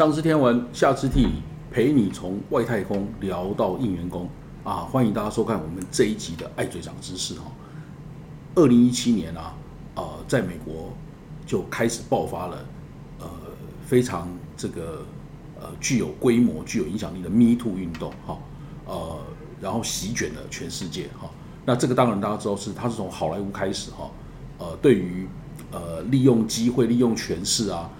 上知天文，下知地理，陪你从外太空聊到应员工啊！欢迎大家收看我们这一集的《爱嘴长知识》哈。二零一七年啊，呃，在美国就开始爆发了呃非常这个呃具有规模、具有影响力的 Me Too 运动哈，呃，然后席卷了全世界哈。那这个当然大家知道是它是从好莱坞开始哈，呃，对于呃利用机会、利用权势啊，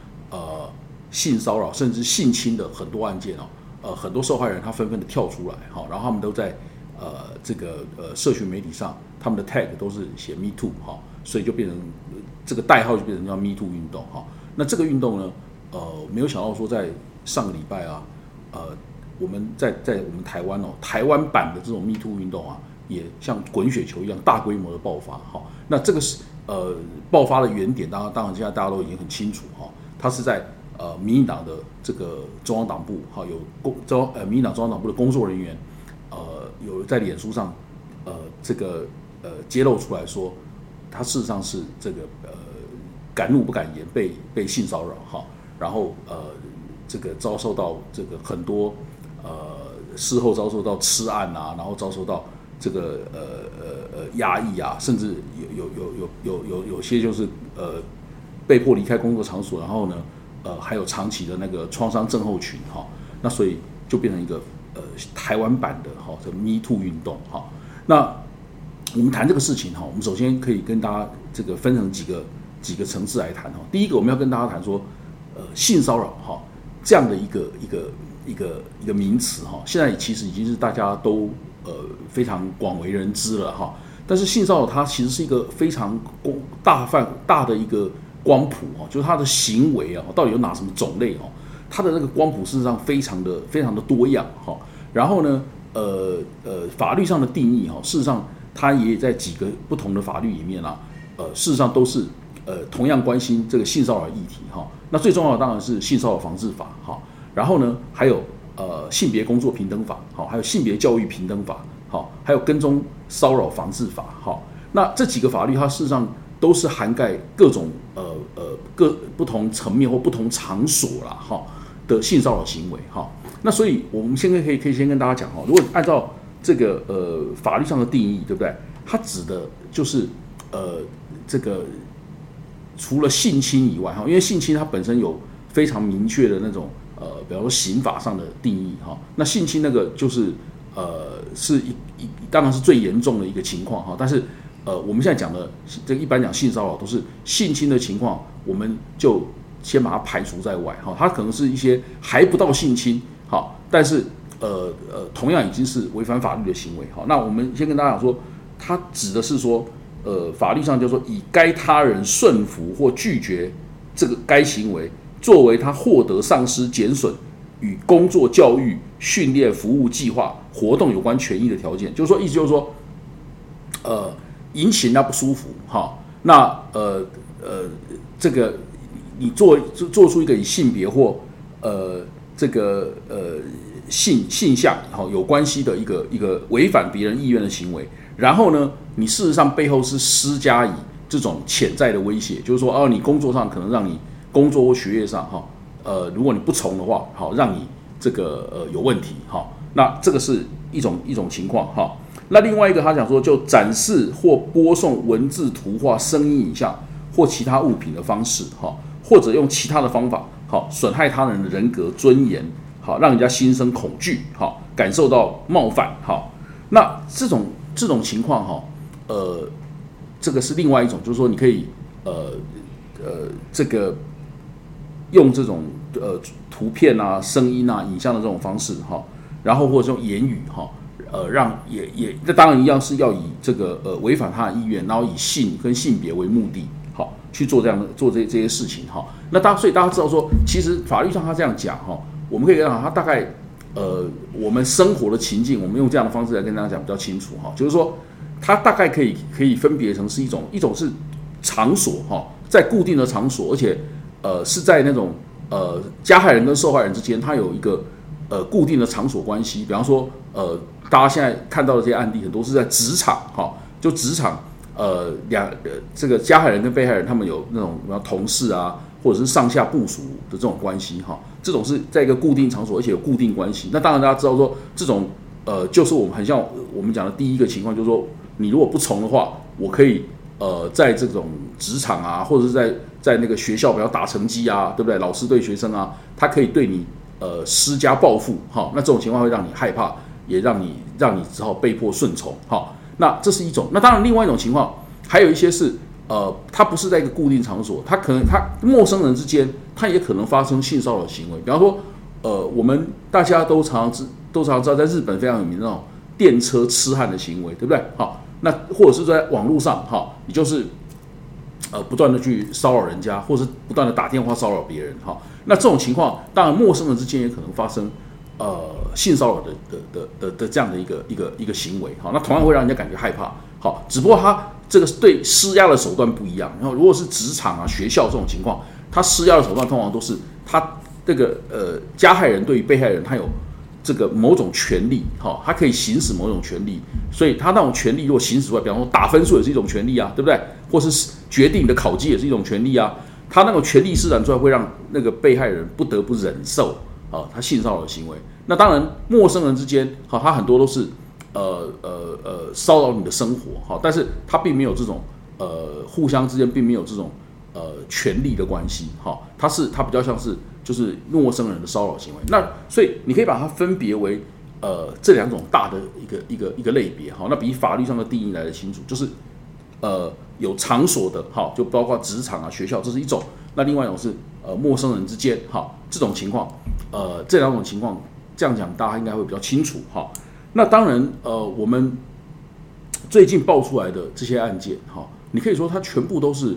性骚扰甚至性侵的很多案件哦，呃，很多受害人他纷纷的跳出来哈，然后他们都在呃这个呃社群媒体上，他们的 tag 都是写 Me Too 哈，所以就变成这个代号就变成叫 Me Too 运动哈。那这个运动呢，呃，没有想到说在上个礼拜啊，呃，我们在在我们台湾哦，台湾版的这种 Me Too 运动啊，也像滚雪球一样大规模的爆发哈。那这个是呃爆发的原点，当然当然现在大家都已经很清楚哈，它是在。呃，民进党的这个中央党部哈，有工中呃，民进党中央党部的工作人员，呃，有在脸书上，呃，这个呃揭露出来说，他事实上是这个呃敢怒不敢言，被被性骚扰哈，然后呃这个遭受到这个很多呃事后遭受到吃案啊，然后遭受到这个呃呃呃压抑啊，甚至有有有有有有有些就是呃被迫离开工作场所，然后呢。呃，还有长期的那个创伤症候群哈，那所以就变成一个呃台湾版的哈这 Me Too 运动哈。那我们谈这个事情哈，我们首先可以跟大家这个分成几个几个层次来谈哈。第一个我们要跟大家谈说，呃，性骚扰哈这样的一个一个一个一个名词哈，现在其实已经是大家都呃非常广为人知了哈。但是性骚扰它其实是一个非常大范大的一个。光谱哦，就是他的行为啊，到底有哪什么种类哦？他的那个光谱事实上非常的非常的多样哈。然后呢，呃呃，法律上的定义哈，事实上它也在几个不同的法律里面啊，呃，事实上都是呃同样关心这个性骚扰议题哈。那最重要的当然是性骚扰防治法哈。然后呢，还有呃性别工作平等法好，还有性别教育平等法好，还有跟踪骚扰防治法好。那这几个法律它事实上。都是涵盖各种呃呃各不同层面或不同场所啦哈的性骚扰行为哈。那所以我们现在可以可以先跟大家讲哈，如果按照这个呃法律上的定义，对不对？它指的就是呃这个除了性侵以外哈，因为性侵它本身有非常明确的那种呃，比方说刑法上的定义哈。那性侵那个就是呃是一一当然是最严重的一个情况哈，但是。呃，我们现在讲的这一般讲性骚扰都是性侵的情况，我们就先把它排除在外哈。它可能是一些还不到性侵好，但是呃呃，同样已经是违反法律的行为好。那我们先跟大家讲说，它指的是说，呃，法律上就说以该他人顺服或拒绝这个该行为作为他获得丧失、减损与工作、教育、训练、服务计划活动有关权益的条件，就是说，意思就是说，呃。引起人家不舒服，哈，那呃呃，这个你做做出一个以性别或呃这个呃性性向哈有关系的一个一个违反别人意愿的行为，然后呢，你事实上背后是施加以这种潜在的威胁，就是说哦，你工作上可能让你工作或学业上哈，呃，如果你不从的话，好，让你这个呃有问题，哈，那这个是一种一种情况，哈。那另外一个，他讲说，就展示或播送文字、图画、声音、影像或其他物品的方式，哈，或者用其他的方法，好，损害他人的人格尊严，好，让人家心生恐惧，好，感受到冒犯，好，那这种这种情况，哈，呃，这个是另外一种，就是说，你可以，呃呃，这个用这种呃图片啊、声音啊、影像的这种方式，哈，然后或者用言语，哈。呃，让也也，那当然一样是要以这个呃违反他的意愿，然后以性跟性别为目的，好去做这样的做这这些事情哈。那大所以大家知道说，其实法律上他这样讲哈，我们可以跟他，他大概呃我们生活的情境，我们用这样的方式来跟大家讲比较清楚哈。就是说，他大概可以可以分别成是一种一种是场所哈，在固定的场所，而且呃是在那种呃加害人跟受害人之间，他有一个呃固定的场所关系，比方说呃。大家现在看到的这些案例，很多是在职场，哈，就职场，呃，两呃，这个加害人跟被害人，他们有那种，什么同事啊，或者是上下部署的这种关系哈，这种是在一个固定场所，而且有固定关系。那当然大家知道说，这种呃，就是我们很像我们讲的第一个情况，就是说你如果不从的话，我可以呃，在这种职场啊，或者是在在那个学校，比如打成绩啊，对不对？老师对学生啊，他可以对你呃施加报复哈，那这种情况会让你害怕，也让你让你只好被迫顺从好。那这是一种。那当然，另外一种情况，还有一些是。呃，他不是在一个固定场所，他可能他陌生人之间，他也可能发生性骚扰行为。比方说，呃，我们大家都常常知都常常知道，在日本非常有名那种电车痴汉的行为，对不对？好，那或者是在网络上，哈，你就是呃不断的去骚扰人家，或是不断的打电话骚扰别人，哈，那这种情况，当然陌生人之间也可能发生呃性骚扰的的的的的这样的一个一个一个行为，好，那同样会让人家感觉害怕，好，只不过他。这个对施压的手段不一样。然后，如果是职场啊、学校这种情况，他施压的手段通常都是他这个呃加害人对于被害人，他有这个某种权利，哈，他可以行使某种权利。所以他那种权利如果行使出来，比方说打分数也是一种权利啊，对不对？或是决定你的考绩也是一种权利啊。他那种权利施展出来，会让那个被害人不得不忍受啊，他性骚扰的行为。那当然，陌生人之间，好，他很多都是。呃呃呃，骚扰你的生活哈，但是他并没有这种呃互相之间并没有这种呃权利的关系哈，他是他比较像是就是陌生人的骚扰行为，那所以你可以把它分别为呃这两种大的一个一个一个类别哈，那比法律上的定义来的清楚，就是呃有场所的哈，就包括职场啊学校，这是一种，那另外一种是呃陌生人之间哈，这种情况呃这两种情况这样讲大家应该会比较清楚哈。那当然，呃，我们最近爆出来的这些案件，哈，你可以说它全部都是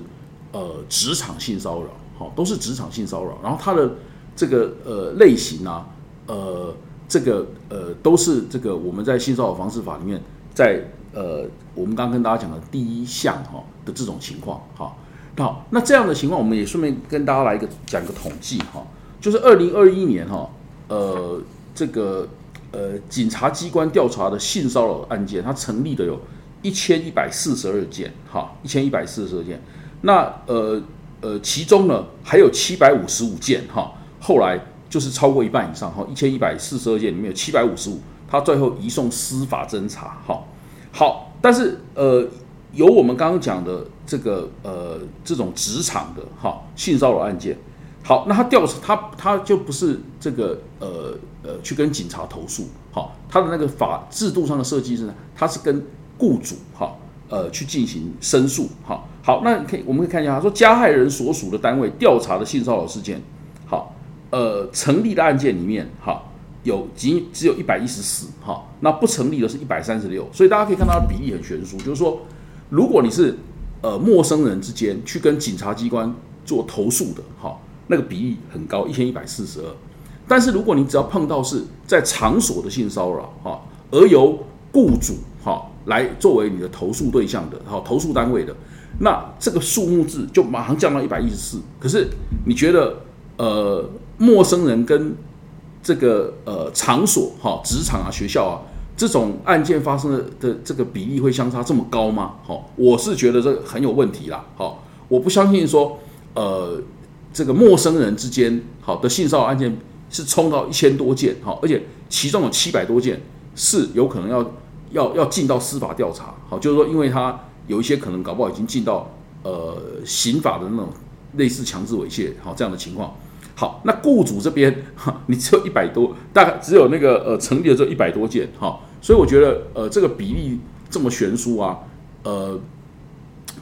呃职场性骚扰，哈，都是职场性骚扰。然后它的这个呃类型啊，呃，这个呃都是这个我们在性骚扰防治法里面，在呃我们刚刚跟大家讲的第一项哈的这种情况，哈。好，那这样的情况，我们也顺便跟大家来一个讲个统计，哈，就是二零二一年哈，呃，这个。呃，警察机关调查的性骚扰案件，它成立的有一千一百四十二件，哈，一千一百四十二件。那呃呃，其中呢还有七百五十五件，哈，后来就是超过一半以上，哈，一千一百四十二件里面有七百五十五，他最后移送司法侦查，哈，好，但是呃，有我们刚刚讲的这个呃这种职场的哈性骚扰案件。好，那他调查他他就不是这个呃呃去跟警察投诉，好，他的那个法制度上的设计是呢，他是跟雇主哈呃去进行申诉，好，好，那可以我们可以看一下，他说加害人所属的单位调查的性骚扰事件，好，呃成立的案件里面，哈有仅只有一百一十四，哈，那不成立的是一百三十六，所以大家可以看到比例很悬殊，就是说如果你是呃陌生人之间去跟警察机关做投诉的，哈。那个比例很高，一千一百四十二。但是如果你只要碰到是在场所的性骚扰，哈，而由雇主哈来作为你的投诉对象的，哈，投诉单位的，那这个数目字就马上降到一百一十四。可是你觉得，呃，陌生人跟这个呃场所，哈，职场啊、学校啊这种案件发生的的这个比例会相差这么高吗？好，我是觉得这很有问题啦。好，我不相信说，呃。这个陌生人之间好的性骚扰案件是冲到一千多件，好，而且其中有七百多件是有可能要要要进到司法调查，好，就是说，因为他有一些可能搞不好已经进到呃刑法的那种类似强制猥亵，好这样的情况。好，那雇主这边 哈，你只有一百多，大概只有那个呃成立的这一百多件，哈，所以我觉得呃这个比例这么悬殊啊，呃，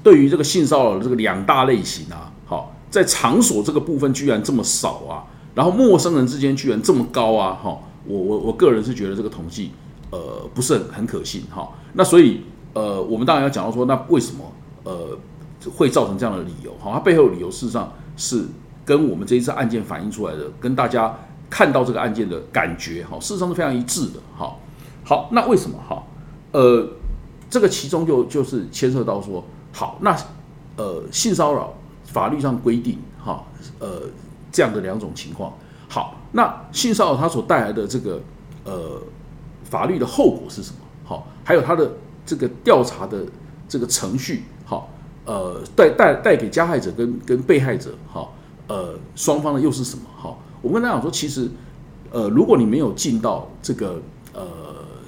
对于这个性骚扰的这个两大类型啊，好。在场所这个部分居然这么少啊，然后陌生人之间居然这么高啊，哈，我我我个人是觉得这个统计，呃，不是很很可信哈。那所以，呃，我们当然要讲到说，那为什么呃会造成这样的理由？哈，它背后理由事实上是跟我们这一次案件反映出来的，跟大家看到这个案件的感觉，哈，事实上是非常一致的，哈。好，那为什么哈？呃，这个其中就就是牵涉到说，好，那呃性骚扰。法律上规定，哈，呃，这样的两种情况。好，那性骚扰它所带来的这个呃法律的后果是什么？好，还有它的这个调查的这个程序，好，呃，带带带给加害者跟跟被害者，好，呃双方的又是什么？哈，我跟大家讲说，其实呃，如果你没有进到这个呃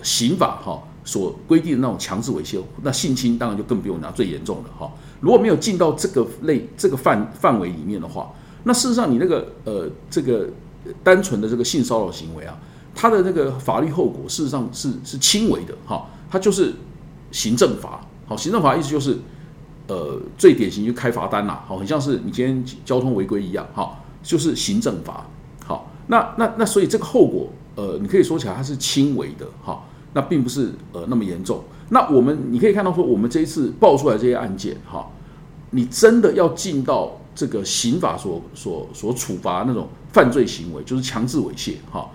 刑法哈所规定的那种强制猥亵，那性侵当然就更不用讲最严重的哈。如果没有进到这个类这个范范围里面的话，那事实上你那个呃这个单纯的这个性骚扰行为啊，它的那个法律后果事实上是是轻微的哈，它就是行政罚。好，行政罚意思就是，呃，最典型就开罚单啦，好，很像是你今天交通违规一样，哈，就是行政罚。好，那那那所以这个后果，呃，你可以说起来它是轻微的，哈，那并不是呃那么严重。那我们你可以看到说，我们这一次爆出来这些案件，哈，你真的要进到这个刑法所所所处罚那种犯罪行为，就是强制猥亵，哈，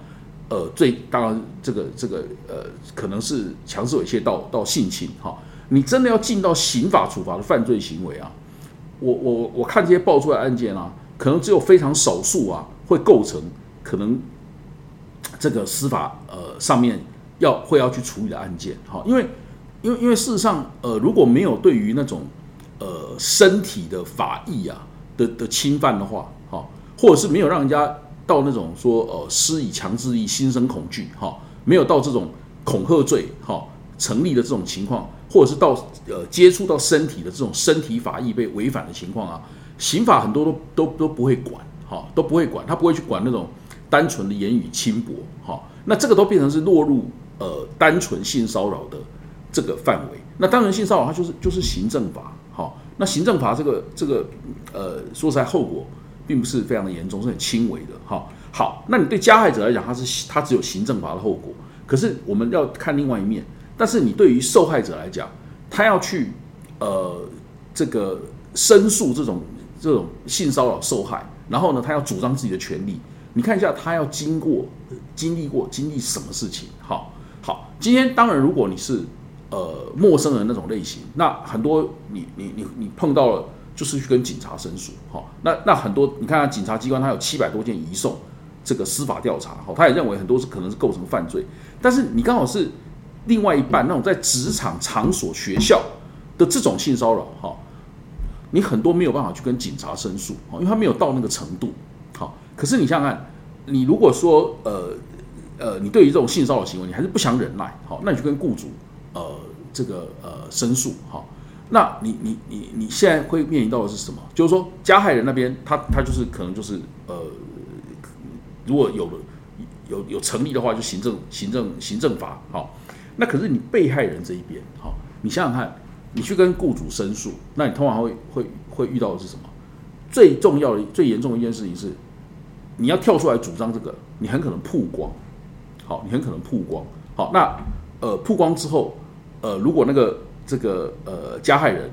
呃，最当然这个这个呃，可能是强制猥亵到到性侵，哈。你真的要进到刑法处罚的犯罪行为啊？我我我看这些爆出来案件啊，可能只有非常少数啊会构成可能这个司法呃上面要会要去处理的案件。好，因为因为因为事实上呃如果没有对于那种呃身体的法益啊的的侵犯的话，好，或者是没有让人家到那种说呃施以强制力心生恐惧，哈，没有到这种恐吓罪哈成立的这种情况。或者是到呃接触到身体的这种身体法益被违反的情况啊，刑法很多都都都不会管，哈都不会管，他不会去管那种单纯的言语轻薄，哈，那这个都变成是落入呃单纯性骚扰的这个范围。那单纯性骚扰它就是就是行政法，哈，那行政法这个这个呃说实在后果并不是非常的严重，是很轻微的，哈。好，那你对加害者来讲，他是他只有行政法的后果，可是我们要看另外一面。但是你对于受害者来讲，他要去呃这个申诉这种这种性骚扰受害，然后呢，他要主张自己的权利。你看一下他要经过经历过经历什么事情？好，好，今天当然如果你是呃陌生人那种类型，那很多你你你你碰到了就是去跟警察申诉，好，那那很多你看警察机关他有七百多件移送这个司法调查，好，他也认为很多是可能是构成犯罪，但是你刚好是。另外一半那种在职场场所、学校的这种性骚扰，哈，你很多没有办法去跟警察申诉，因为他没有到那个程度，好。可是你想想看，你如果说，呃呃，你对于这种性骚扰行为，你还是不想忍耐，好，那你就跟雇主，呃，这个呃申诉，好。那你你你你现在会面临到的是什么？就是说加害人那边，他他就是可能就是呃，如果有了有有成立的话，就行政行政行政法，好。那可是你被害人这一边，好，你想想看，你去跟雇主申诉，那你通常会会会遇到的是什么？最重要的、最严重的一件事情是，你要跳出来主张这个，你很可能曝光，好，你很可能曝光，好，那呃曝光之后，呃，如果那个这个呃加害人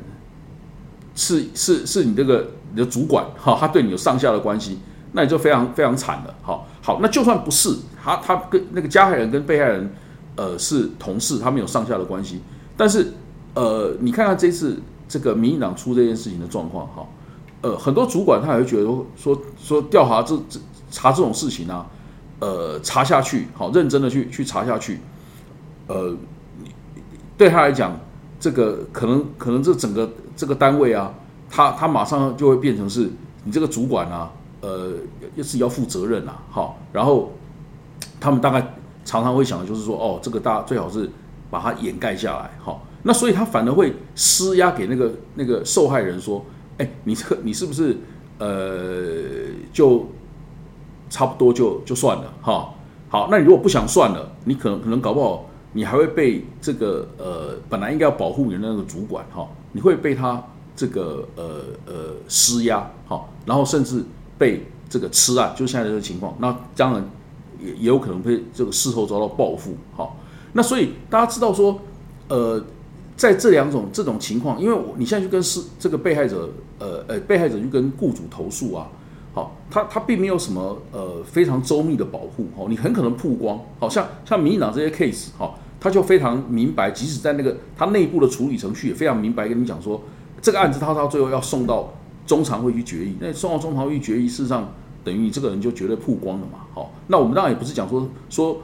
是是是你这个你的主管，哈，他对你有上下的关系，那你就非常非常惨了，好，好，那就算不是他，他跟那个加害人跟被害人。呃，是同事，他们有上下的关系。但是，呃，你看看这次这个民进党出这件事情的状况，哈，呃，很多主管他也会觉得说说调查这这查这种事情啊，呃，查下去，好，认真的去去查下去，呃，对他来讲，这个可能可能这整个这个单位啊，他他马上就会变成是你这个主管啊，呃，又是要负责任啊，好，然后他们大概。常常会想的就是说，哦，这个大家最好是把它掩盖下来，好，那所以他反而会施压给那个那个受害人说，哎，你这个你是不是呃就差不多就就算了，哈，好，那你如果不想算了，你可能可能搞不好你还会被这个呃本来应该要保护你的那个主管，哈，你会被他这个呃呃施压，好，然后甚至被这个吃啊，就现在这个情况，那当然。也也有可能被这个事后遭到报复，好，那所以大家知道说，呃，在这两种这种情况，因为我你现在去跟是这个被害者，呃呃，被害者去跟雇主投诉啊，好，他他并没有什么呃非常周密的保护，哦，你很可能曝光，好像像民进党这些 case，哈，他就非常明白，即使在那个他内部的处理程序也非常明白跟你讲说，这个案子他到最后要送到中常会去决议，那送到中常会去决议，事实上。等于你这个人就绝对曝光了嘛？好，那我们当然也不是讲说说，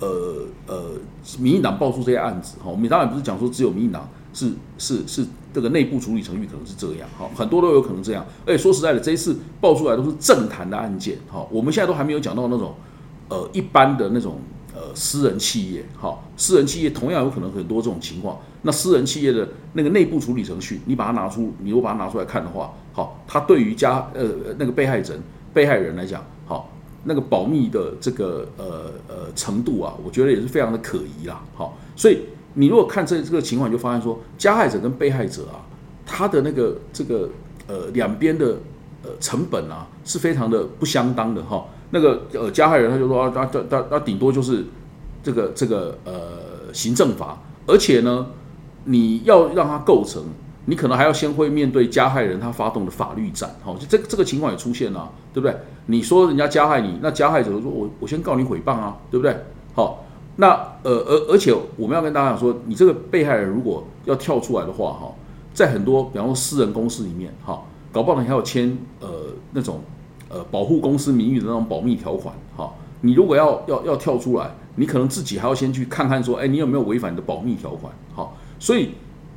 呃呃，民进党爆出这些案子哈，我们当然不是讲说只有民进党是是是这个内部处理程序可能是这样，哈，很多都有可能这样。而且说实在的，这一次爆出来都是政坛的案件，哈，我们现在都还没有讲到那种呃一般的那种呃私人企业，哈，私人企业同样有可能很多这种情况。那私人企业的那个内部处理程序，你把它拿出，你如果把它拿出来看的话，好，它对于加呃那个被害人被害人来讲，那个保密的这个呃呃程度啊，我觉得也是非常的可疑啦。好，所以你如果看这这个情况，就发现说，加害者跟被害者啊，他的那个这个呃两边的呃成本啊，是非常的不相当的哈。那个呃加害人他就说啊，他他他他顶多就是这个这个呃行政法，而且呢，你要让他构成。你可能还要先会面对加害人他发动的法律战，哈，就这个这个情况也出现了，对不对？你说人家加害你，那加害者说我我先告你诽谤啊，对不对？好，那呃而而且我们要跟大家讲说，你这个被害人如果要跳出来的话，哈，在很多比方说私人公司里面，哈，搞不好你还要签呃那种呃保护公司名誉的那种保密条款，哈，你如果要要要跳出来，你可能自己还要先去看看说，哎，你有没有违反你的保密条款，好，所以。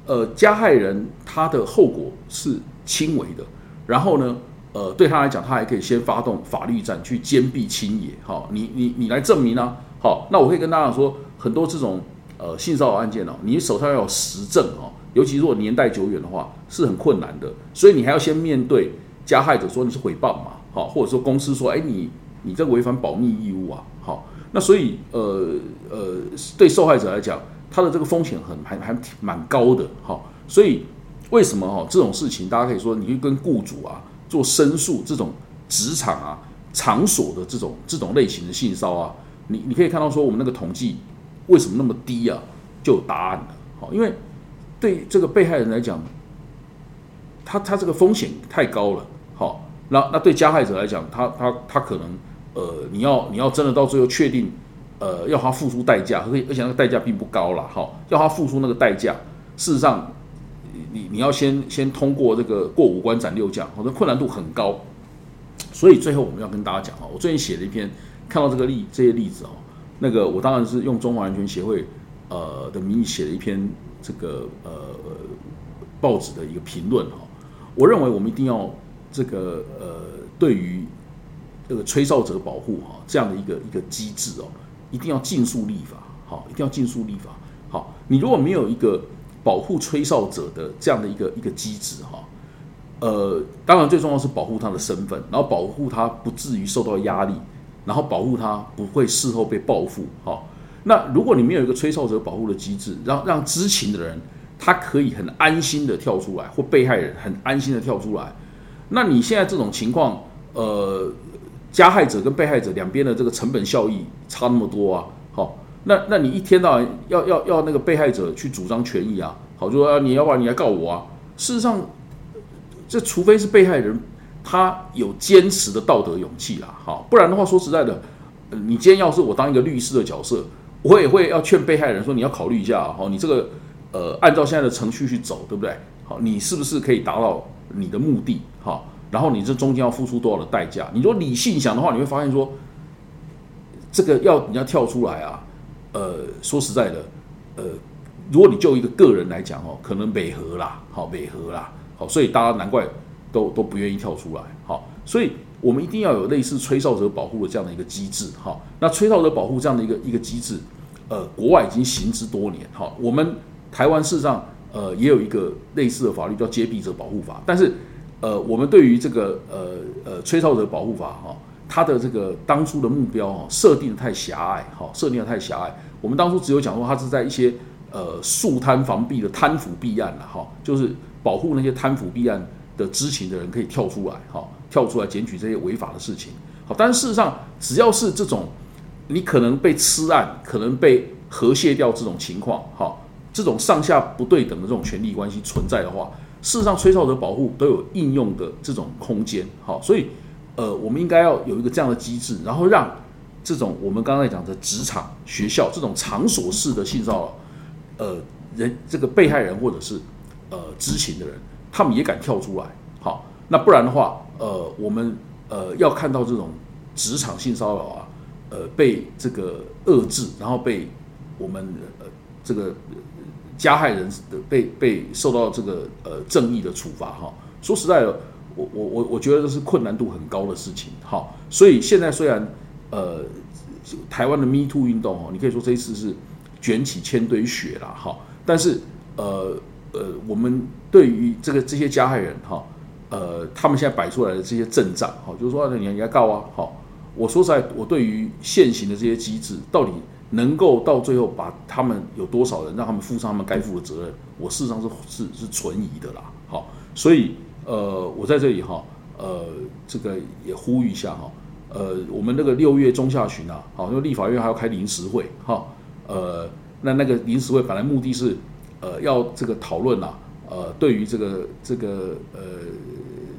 呃，加害人他的后果是轻微的，然后呢，呃，对他来讲，他还可以先发动法律战去坚壁清野。好，你你你来证明啊。好，那我可以跟大家说，很多这种呃性骚扰案件哦，你手上要有实证哦，尤其如果年代久远的话，是很困难的。所以你还要先面对加害者说你是诽谤嘛，好，或者说公司说，哎，你你这违反保密义务啊，好，那所以呃呃，对受害者来讲。它的这个风险很还还蛮高的，哈，所以为什么哈这种事情，大家可以说，你去跟雇主啊做申诉，这种职场啊场所的这种这种类型的性骚啊，你你可以看到说，我们那个统计为什么那么低啊，就有答案了，好，因为对这个被害人来讲，他他这个风险太高了，好，那那对加害者来讲，他他他可能呃，你要你要真的到最后确定。呃，要他付出代价，而且而且那个代价并不高了，哈，要他付出那个代价，事实上，你你要先先通过这个过五关斩六将，我的困难度很高，所以最后我们要跟大家讲啊，我最近写了一篇，看到这个例这些例子哦，那个我当然是用中华人权协会呃的名义写了一篇这个呃报纸的一个评论哈，我认为我们一定要这个呃对于这个吹哨者保护哈这样的一个一个机制哦。一定要尽速立法，好，一定要尽速立法，好。你如果没有一个保护吹哨者的这样的一个一个机制，哈，呃，当然最重要是保护他的身份，然后保护他不至于受到压力，然后保护他不会事后被报复，哈。那如果你没有一个吹哨者保护的机制，让让知情的人他可以很安心的跳出来，或被害人很安心的跳出来，那你现在这种情况，呃。加害者跟被害者两边的这个成本效益差那么多啊，好，那那你一天到晚要要要那个被害者去主张权益啊，好，就说你要不然你来告我啊。事实上，这除非是被害人他有坚持的道德勇气啦，好，不然的话说实在的，你今天要是我当一个律师的角色，我也会要劝被害人说你要考虑一下，好，你这个呃按照现在的程序去走，对不对？好，你是不是可以达到你的目的？好。然后你这中间要付出多少的代价？你如果理性想的话，你会发现说，这个要你要跳出来啊，呃，说实在的，呃，如果你就一个个人来讲哦，可能美和啦，好美和啦，好，所以大家难怪都都不愿意跳出来，好，所以我们一定要有类似吹哨者保护的这样的一个机制，哈，那吹哨者保护这样的一个一个机制，呃，国外已经行之多年，哈，我们台湾事实上呃也有一个类似的法律叫揭弊者保护法，但是。呃，我们对于这个呃呃吹哨者保护法哈，它的这个当初的目标哈设定的太狭隘哈，设定的太狭隘。我们当初只有讲说，它是在一些呃速贪防弊的贪腐弊案了哈，就是保护那些贪腐弊案的知情的人可以跳出来哈，跳出来检举这些违法的事情。好，但是事实上，只要是这种你可能被吃案，可能被和谐掉这种情况哈，这种上下不对等的这种权利关系存在的话。事实上，吹哨者保护都有应用的这种空间，好，所以，呃，我们应该要有一个这样的机制，然后让这种我们刚才讲的职场、学校这种场所式的性骚扰，呃，人这个被害人或者是呃知情的人，他们也敢跳出来，好，那不然的话，呃，我们呃要看到这种职场性骚扰啊，呃，被这个遏制，然后被我们呃这个。加害人的被被受到这个呃正义的处罚哈。说实在的，我我我我觉得这是困难度很高的事情哈。所以现在虽然呃台湾的 Me Too 运动哦，你可以说这一次是卷起千堆雪了哈，但是呃呃我们对于这个这些加害人哈。呃，他们现在摆出来的这些阵仗，哈，就是说你你要告啊，好，我说实在，我对于现行的这些机制，到底能够到最后把他们有多少人让他们负上他们该负的责任，我事实上是是是存疑的啦，好，所以呃，我在这里哈，呃，这个也呼吁一下哈，呃，我们那个六月中下旬啊，好，因为立法院还要开临时会，哈，呃，那那个临时会本来目的是呃要这个讨论啊。呃，对于这个这个呃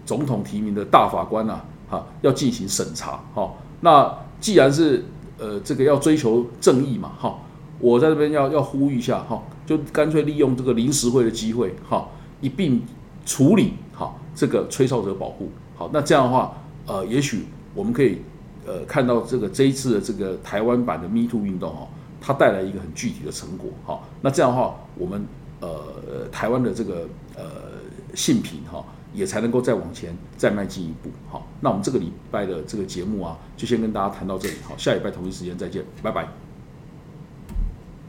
总统提名的大法官呐，哈，要进行审查，哈。那既然是呃这个要追求正义嘛，哈，我在这边要要呼吁一下，哈，就干脆利用这个临时会的机会，哈，一并处理好这个吹哨者保护，好，那这样的话，呃，也许我们可以呃看到这个这一次的这个台湾版的 Me Too 运动，哈，它带来一个很具体的成果，哈。那这样的话，我们。呃，台湾的这个呃性平哈，也才能够再往前再迈进一步。好，那我们这个礼拜的这个节目啊，就先跟大家谈到这里。好，下礼拜同一时间再见，拜拜。